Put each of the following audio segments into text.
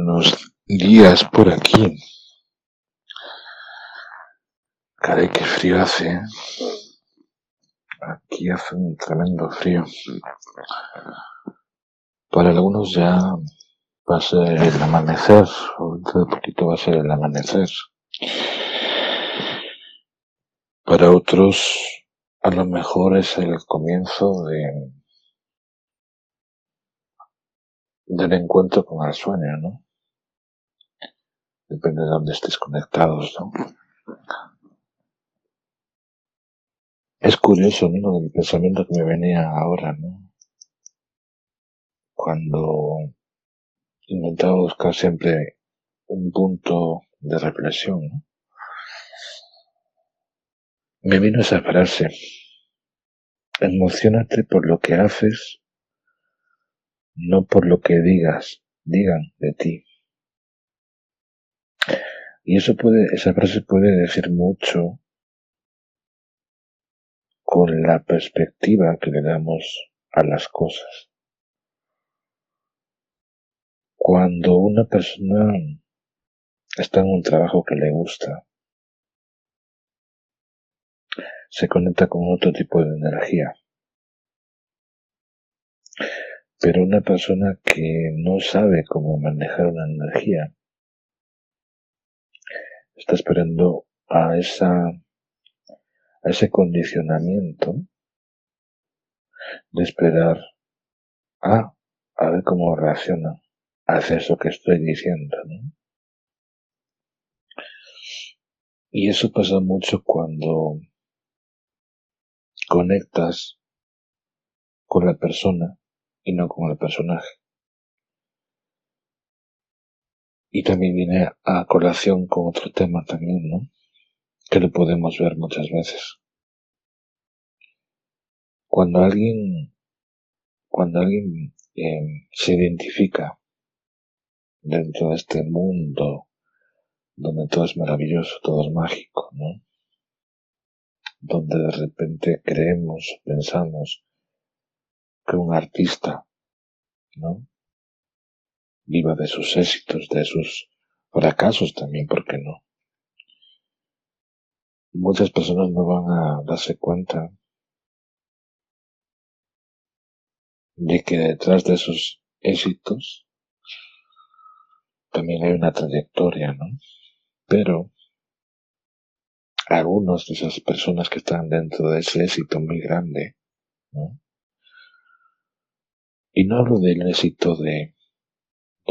Buenos días por aquí. Caray, qué frío hace. ¿eh? Aquí hace un tremendo frío. Para algunos ya va a ser el amanecer, dentro de poquito va a ser el amanecer. Para otros, a lo mejor es el comienzo de del encuentro con el sueño, ¿no? Depende de dónde estés conectados, ¿no? Es curioso, ¿no? El pensamiento que me venía ahora, ¿no? Cuando intentaba buscar siempre un punto de reflexión, ¿no? Me vino esa frase. Emocionate por lo que haces, no por lo que digas, digan de ti. Y eso puede, esa frase puede decir mucho con la perspectiva que le damos a las cosas. Cuando una persona está en un trabajo que le gusta, se conecta con otro tipo de energía. Pero una persona que no sabe cómo manejar una energía, está esperando a esa a ese condicionamiento de esperar a a ver cómo reacciona hacia eso que estoy diciendo y eso pasa mucho cuando conectas con la persona y no con el personaje Y también viene a colación con otro tema también, ¿no? Que lo podemos ver muchas veces. Cuando alguien, cuando alguien eh, se identifica dentro de este mundo donde todo es maravilloso, todo es mágico, ¿no? Donde de repente creemos, pensamos que un artista, ¿no? Viva de sus éxitos, de sus fracasos también, ¿por qué no? Muchas personas no van a darse cuenta de que detrás de esos éxitos también hay una trayectoria, ¿no? Pero algunos de esas personas que están dentro de ese éxito muy grande, ¿no? Y no hablo del éxito de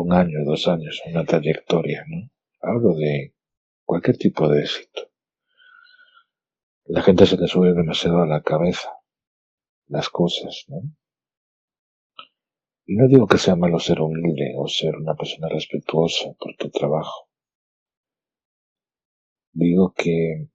un año, dos años, una trayectoria, ¿no? Hablo de cualquier tipo de éxito. La gente se le sube demasiado a la cabeza las cosas, ¿no? Y no digo que sea malo ser humilde o ser una persona respetuosa por tu trabajo. Digo que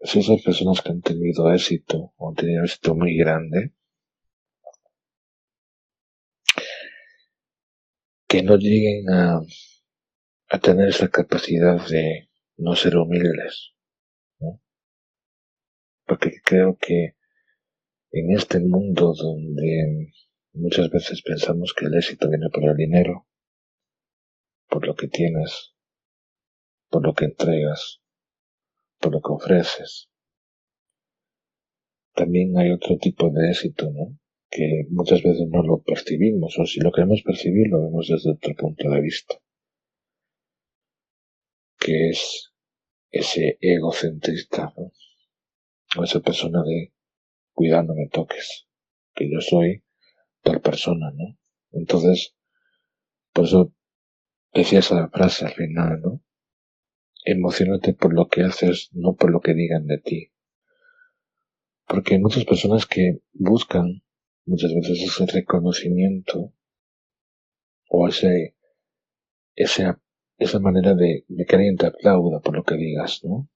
si esas personas que han tenido éxito o han tenido éxito muy grande, que no lleguen a, a tener esa capacidad de no ser humildes. ¿no? Porque creo que en este mundo donde muchas veces pensamos que el éxito viene por el dinero, por lo que tienes, por lo que entregas, por lo que ofreces, también hay otro tipo de éxito, ¿no? Que muchas veces no lo percibimos, o si lo queremos percibir, lo vemos desde otro punto de vista, que es ese egocentrista, ¿no? o esa persona de cuidado, no me toques, que yo soy tal persona, ¿no? Entonces, por eso decía esa frase al final, ¿no? Emocionate por lo que haces, no por lo que digan de ti. Porque hay muchas personas que buscan muchas veces ese reconocimiento o ese, esa, esa manera de, de que alguien te aplauda por lo que digas, ¿no?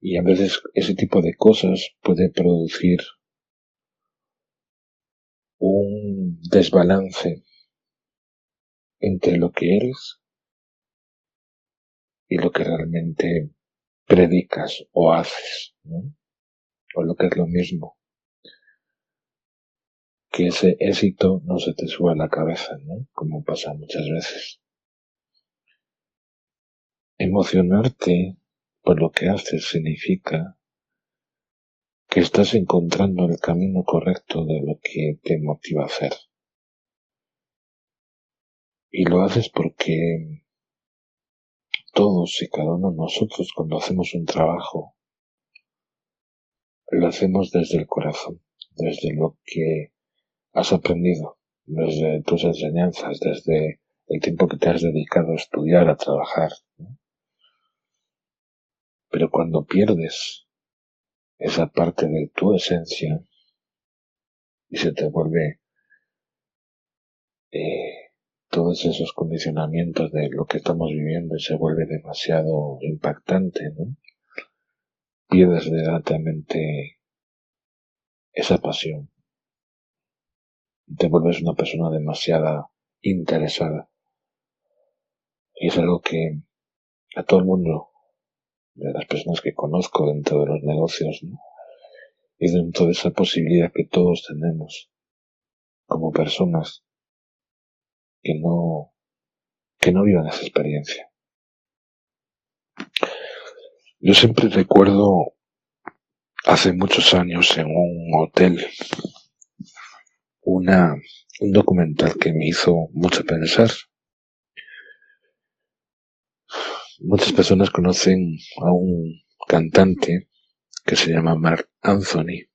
Y a veces ese tipo de cosas puede producir un desbalance entre lo que eres y lo que realmente predicas o haces, ¿no? o lo que es lo mismo que ese éxito no se te suba a la cabeza, ¿no? Como pasa muchas veces. Emocionarte por lo que haces significa que estás encontrando el camino correcto de lo que te motiva a hacer. Y lo haces porque todos y cada uno de nosotros cuando hacemos un trabajo, lo hacemos desde el corazón, desde lo que has aprendido, desde tus enseñanzas, desde el tiempo que te has dedicado a estudiar, a trabajar. Pero cuando pierdes esa parte de tu esencia y se te vuelve eh, todos esos condicionamientos de lo que estamos viviendo y se vuelve demasiado impactante, ¿no? Pierdes verdaderamente esa pasión y te vuelves una persona demasiado interesada. Y es algo que a todo el mundo, de las personas que conozco dentro de los negocios, ¿no? y dentro de esa posibilidad que todos tenemos como personas que no, que no vivan esa experiencia. Yo siempre recuerdo hace muchos años en un hotel un documental que me hizo mucho pensar. Muchas personas conocen a un cantante que se llama Mark Anthony.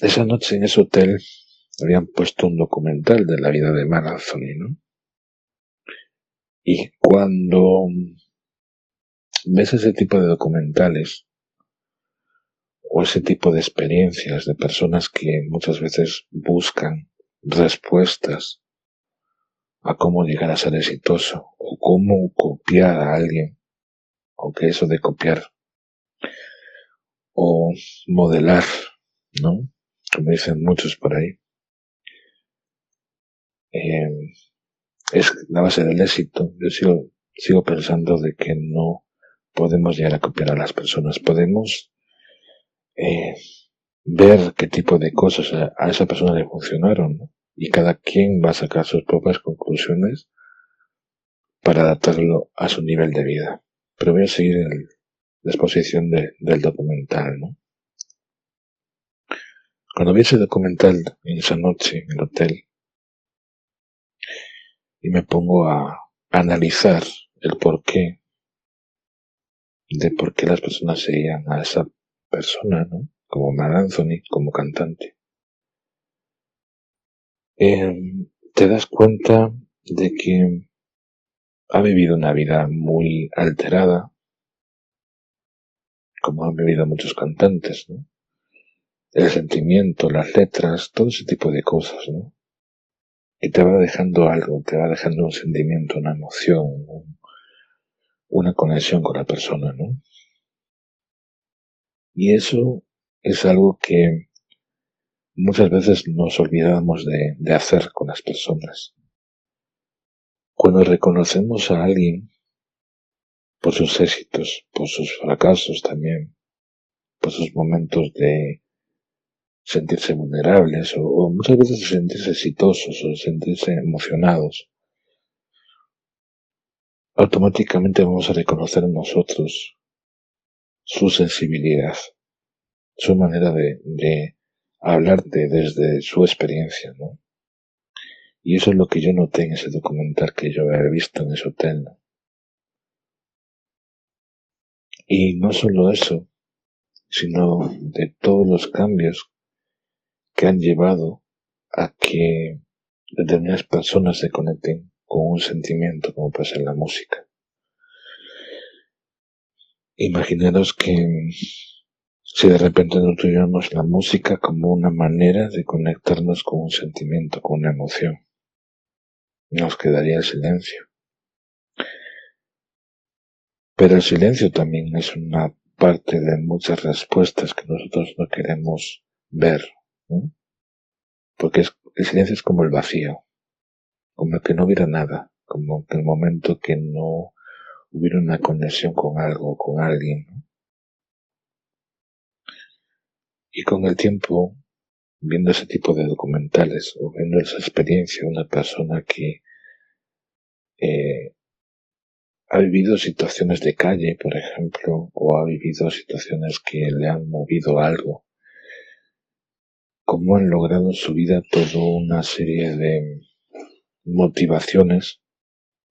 Esa noche en ese hotel habían puesto un documental de la vida de Mar ¿no? Y cuando ves ese tipo de documentales o ese tipo de experiencias de personas que muchas veces buscan respuestas a cómo llegar a ser exitoso o cómo copiar a alguien, aunque eso de copiar o modelar, ¿no? Como dicen muchos por ahí, eh, es la base del éxito. Yo sigo, sigo pensando de que no podemos llegar a copiar a las personas. Podemos eh, ver qué tipo de cosas a, esa persona le funcionaron y cada quien va a sacar sus propias conclusiones para adaptarlo a su nivel de vida. Pero voy a seguir la exposición del documental, ¿no? Cuando vi ese documental en esa noche en el hotel, y me pongo a analizar el porqué de por qué las personas seguían a esa persona, ¿no? Como Mar Anthony, como cantante. Em, te das cuenta de que ha vivido una vida muy alterada, como han vivido muchos cantantes, ¿no? El sentimiento, las letras, todo ese tipo de cosas, ¿no? y te va dejando algo, te va dejando un sentimiento, una emoción, una conexión con la persona, ¿no? Y eso es algo que muchas veces nos olvidamos de, hacer con las personas. Cuando reconocemos a alguien por sus éxitos, por sus fracasos también, por sus momentos de sentirse vulnerables o, muchas veces sentirse exitosos o sentirse emocionados. Automáticamente vamos a reconocer nosotros su sensibilidad, su manera de, de hablarte desde su experiencia, ¿no? Y eso es lo que yo noté en ese documental que yo había visto en ese hotel, Y no solo eso, sino de todos los cambios que han llevado a que determinadas personas se conecten con un sentimiento como pasa en la música. Imaginaros que si de repente no tuviéramos la música como una manera de conectarnos con un sentimiento, con una emoción, nos quedaría el silencio. Pero el silencio también es una parte de muchas respuestas que nosotros no queremos ver porque el silencio es como el vacío, como que no hubiera nada, como que el momento que no hubiera una conexión con algo, con alguien. Y con el tiempo, viendo ese tipo de documentales o viendo esa experiencia de una persona que eh, ha vivido situaciones de calle, por ejemplo, o ha vivido situaciones que le han movido algo, cómo han logrado en su vida toda una serie de motivaciones,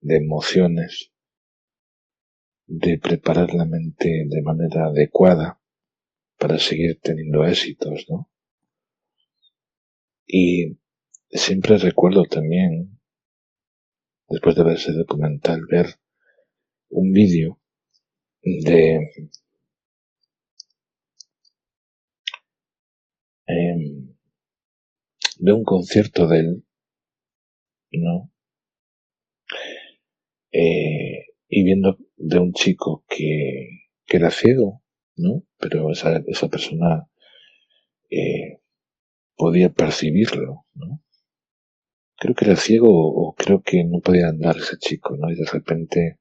de emociones, de preparar la mente de manera adecuada para seguir teniendo éxitos, ¿no? Y siempre recuerdo también, después de ver ese documental, ver un vídeo de em, de un concierto de él, ¿no? Eh, y viendo de un chico que, que era ciego, ¿no? Pero esa, esa persona eh, podía percibirlo, ¿no? Creo que era ciego o creo que no podía andar ese chico, ¿no? Y de repente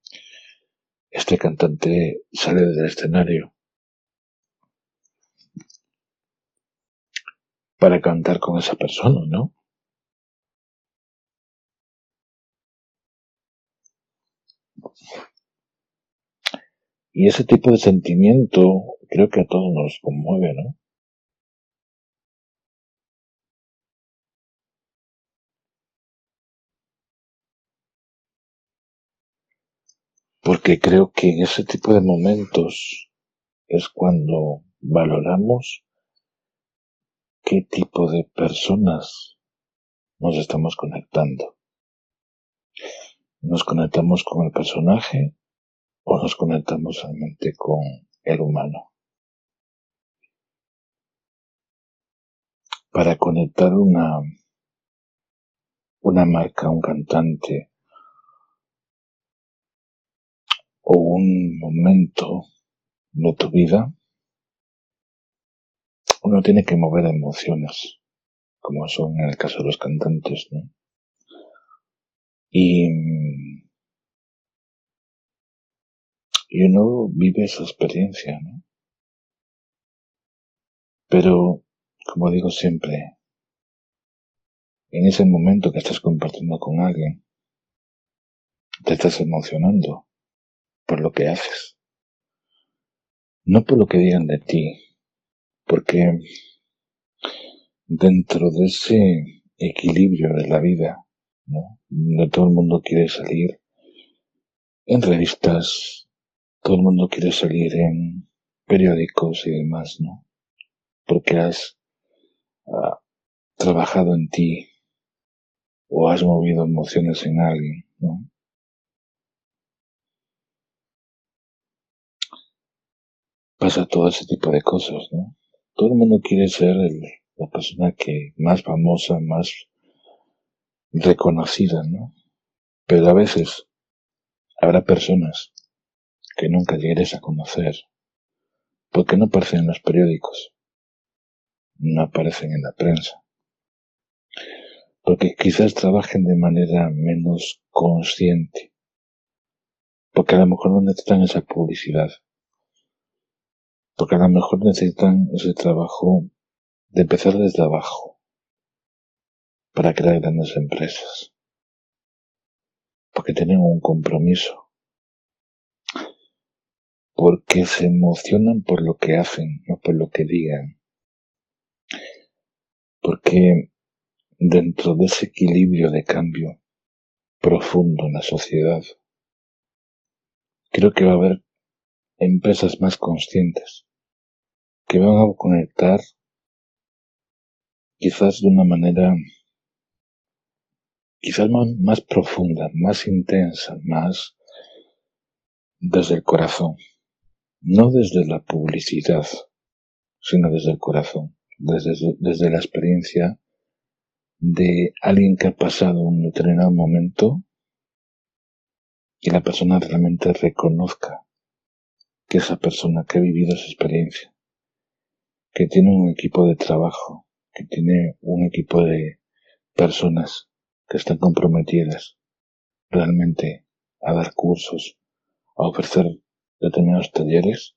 este cantante sale del escenario para cantar con esa persona, ¿no? Y ese tipo de sentimiento creo que a todos nos conmueve, ¿no? Porque creo que en ese tipo de momentos es cuando valoramos qué tipo de personas nos estamos conectando. ¿Nos conectamos con el personaje o nos conectamos realmente con el humano? Para conectar una, una marca, un cantante o un momento de tu vida, uno tiene que mover emociones, como son en el caso de los cantantes, ¿no? Y, y uno vive esa experiencia, ¿no? Pero, como digo siempre, en ese momento que estás compartiendo con alguien, te estás emocionando por lo que haces, no por lo que digan de ti, porque dentro de ese equilibrio de la vida, ¿no? Donde todo el mundo quiere salir en revistas, todo el mundo quiere salir en periódicos y demás, ¿no? Porque has ah, trabajado en ti o has movido emociones en alguien, ¿no? Pasa todo ese tipo de cosas, ¿no? Todo el mundo quiere ser la persona que más famosa, más reconocida, ¿no? Pero a veces habrá personas que nunca llegues a conocer porque no aparecen en los periódicos, no aparecen en la prensa, porque quizás trabajen de manera menos consciente, porque a lo mejor no necesitan esa publicidad, porque a lo mejor necesitan ese trabajo de empezar desde abajo para crear grandes empresas, porque tienen un compromiso, porque se emocionan por lo que hacen, no por lo que digan, porque dentro de ese equilibrio de cambio profundo en la sociedad, creo que va a haber empresas más conscientes que van a conectar quizás de una manera quizás más, profunda, más intensa, más desde el corazón, no desde la publicidad, sino desde el corazón, desde, desde la experiencia de alguien que ha pasado un determinado momento y la persona realmente reconozca que esa persona que ha vivido esa experiencia, que tiene un equipo de trabajo, que tiene un equipo de personas que están comprometidas realmente a dar cursos, a ofrecer determinados talleres,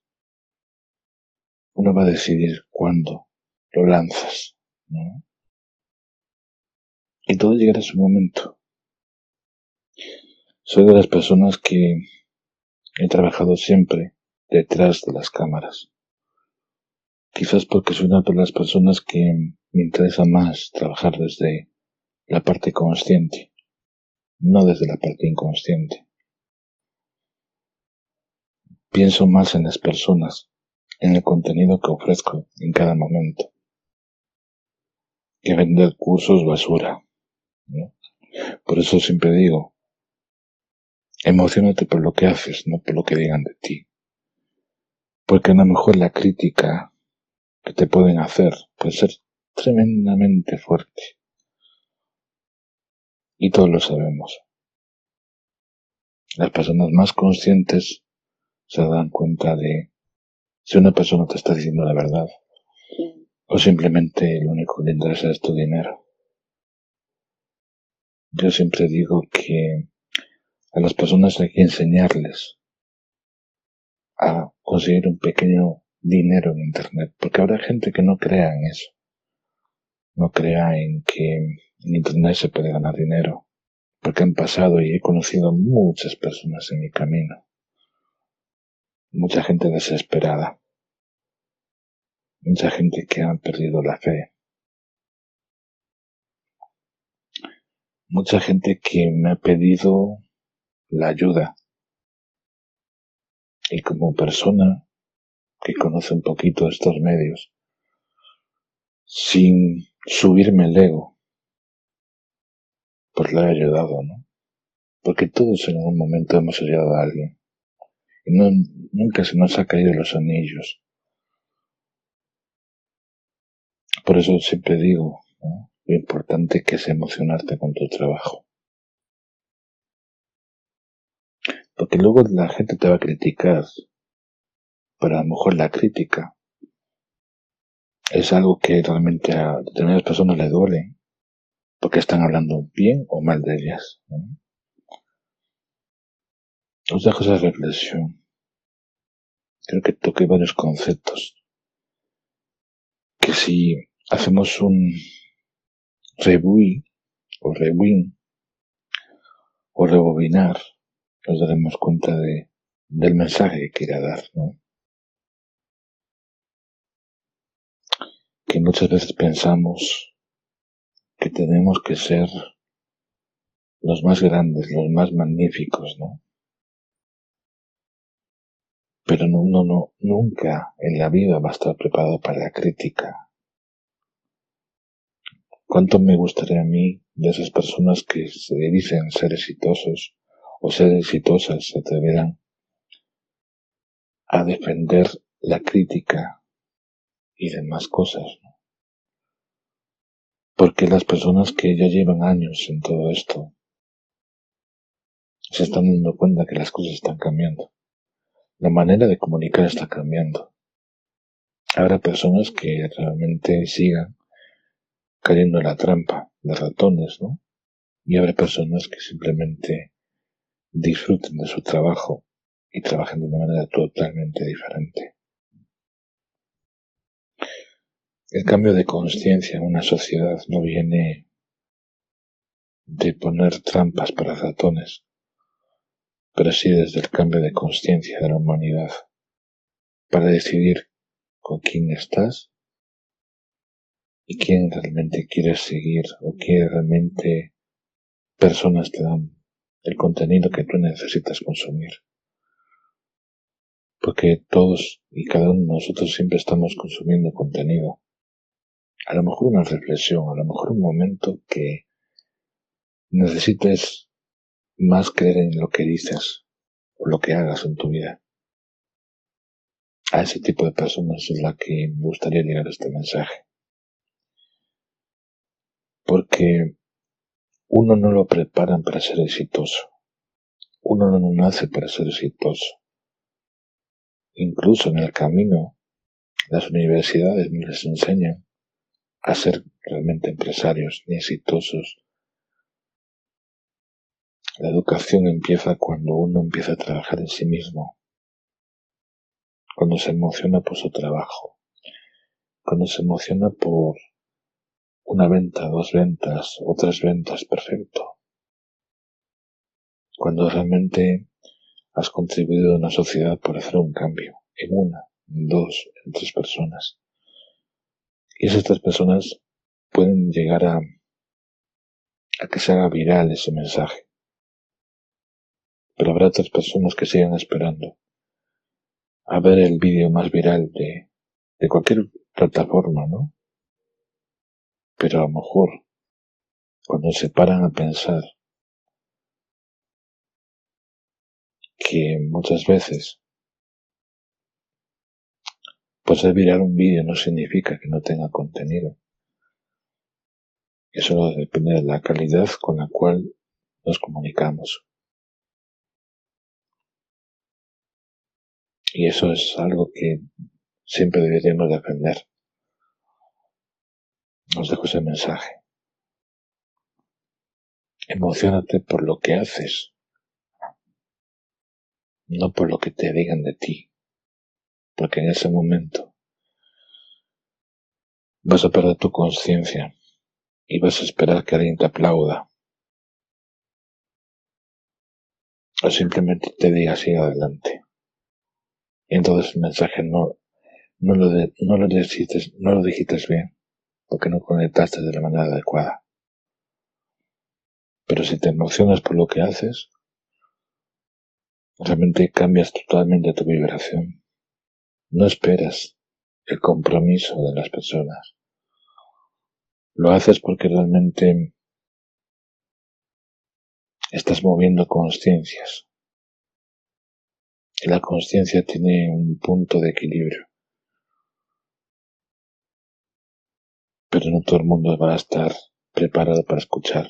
uno va a decidir cuándo lo lanzas, ¿no? Y todo llegará a su momento. Soy de las personas que he trabajado siempre detrás de las cámaras. Quizás porque soy una de las personas que me interesa más trabajar desde la parte consciente, no desde la parte inconsciente. Pienso más en las personas, en el contenido que ofrezco en cada momento, que vender cursos basura. Por eso siempre digo, emocionate por lo que haces, no por lo que digan de ti. Porque a lo mejor la crítica que te pueden hacer puede ser tremendamente fuerte. Y todos lo sabemos. Las personas más conscientes se dan cuenta de si una persona te está diciendo la verdad o simplemente lo único que le interesa es tu dinero. Yo siempre digo que a las personas hay que enseñarles a conseguir un pequeño dinero en Internet, porque habrá gente que no crea en eso, no crea en que en Internet se puede ganar dinero, porque han pasado y he conocido muchas personas en mi camino mucha gente desesperada, mucha gente que ha perdido la fe, mucha gente que me ha pedido la ayuda y como persona que conoce un poquito estos medios, sin subirme el ego, pues le he ayudado, ¿no? Porque todos en algún momento hemos ayudado a alguien. No, nunca se nos ha caído los anillos. Por eso siempre digo, lo importante que es emocionarte con tu trabajo. Porque luego la gente te va a criticar, pero a lo mejor la crítica es algo que realmente a determinadas personas le duele, porque están hablando bien o mal de ellas. Os dejo reflexión creo que toque varios conceptos. Que si hacemos un rebuy o rewind o rebobinar, nos daremos cuenta de, del mensaje que quiera dar, ¿no? Que muchas veces pensamos que tenemos que ser los más grandes, los más magníficos, ¿no? Pero no, no, nunca en la vida va a estar preparado para la crítica. ¿Cuánto me gustaría a mí de esas personas que se dicen ser exitosos o ser exitosas se atrevieran a defender la crítica y demás cosas? Porque las personas que ya llevan años en todo esto se están dando cuenta que las cosas están cambiando. La manera de comunicar está cambiando. Habrá personas que realmente sigan cayendo en la trampa de ratones, ¿no? Y habrá personas que simplemente disfruten de su trabajo y trabajen de una manera totalmente diferente. El cambio de conciencia en una sociedad no viene de poner trampas para ratones, pero sí desde el cambio de conciencia de la humanidad, para decidir con quién estás y quién realmente quieres seguir o quién realmente personas te dan el contenido que tú necesitas consumir. Porque todos y cada uno de nosotros siempre estamos consumiendo contenido. A lo mejor una reflexión, a lo mejor un momento que necesites más creer en lo que dices o lo que hagas en tu vida. A ese tipo de personas es la que me gustaría llegar este mensaje. Porque uno no lo preparan para ser exitoso. Uno no nace para ser exitoso. Incluso en el camino, las universidades no les enseñan a ser realmente empresarios ni exitosos la educación empieza cuando uno empieza a trabajar en sí mismo, cuando se emociona por su trabajo, cuando se emociona por una venta, dos ventas o tres ventas, perfecto. Cuando realmente has contribuido a una sociedad por hacer un cambio, en una, en dos, en tres personas. Y esas tres personas pueden llegar a, a que se haga viral ese mensaje. Pero habrá otras personas que sigan esperando a ver el vídeo más viral de, de cualquier plataforma, ¿no? Pero a lo mejor, cuando se paran a pensar que muchas veces pues el viral un vídeo no significa que no tenga contenido. Eso depende de la calidad con la cual nos comunicamos. Y eso es algo que siempre deberíamos defender. Os dejo ese mensaje. Emocionate por lo que haces, no por lo que te digan de ti, porque en ese momento vas a perder tu conciencia y vas a esperar que alguien te aplauda o simplemente te diga sigue adelante. Y entonces el mensaje no, no lo, no lo dijiste, no lo dijiste bien, porque no conectaste de la manera adecuada. Pero si te emocionas por lo que haces, realmente cambias totalmente tu vibración. No esperas el compromiso de las personas. Lo haces porque realmente estás moviendo conciencias. La conciencia tiene un punto de equilibrio. Pero no todo el mundo va a estar preparado para escuchar.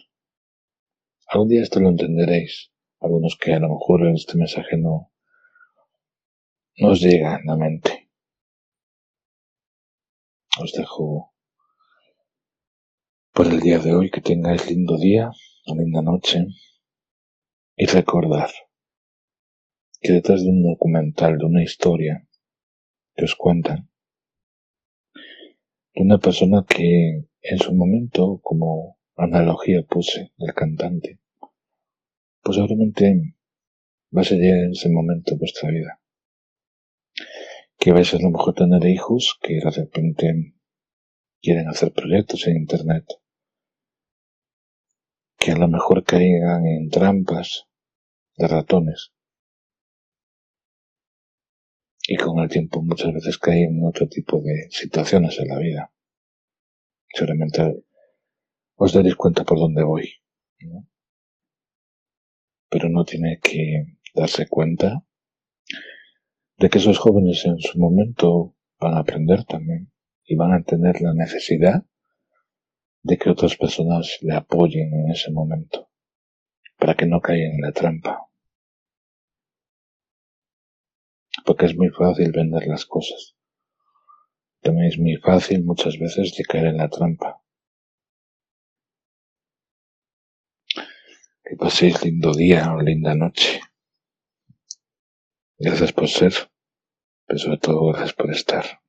Algún día esto lo entenderéis. Algunos que a lo mejor en este mensaje no nos llega a la mente. Os dejo por el día de hoy que tengáis lindo día, linda noche y recordar que detrás de un documental, de una historia que os cuentan, de una persona que en su momento, como analogía puse del cantante, posiblemente va a ser en ese momento de vuestra vida. Que vais a lo mejor tener hijos que de repente quieren hacer proyectos en Internet, que a lo mejor caigan en trampas de ratones, y con el tiempo muchas veces caí en otro tipo de situaciones en la vida. Seguramente os daréis cuenta por dónde voy. Pero no tiene que darse cuenta de que esos jóvenes en su momento van a aprender también y van a tener la necesidad de que otras personas le apoyen en ese momento para que no caigan en la trampa. Porque es muy fácil vender las cosas. También es muy fácil muchas veces de caer en la trampa. Que paséis lindo día o linda noche. Gracias por ser, pero sobre todo gracias por estar.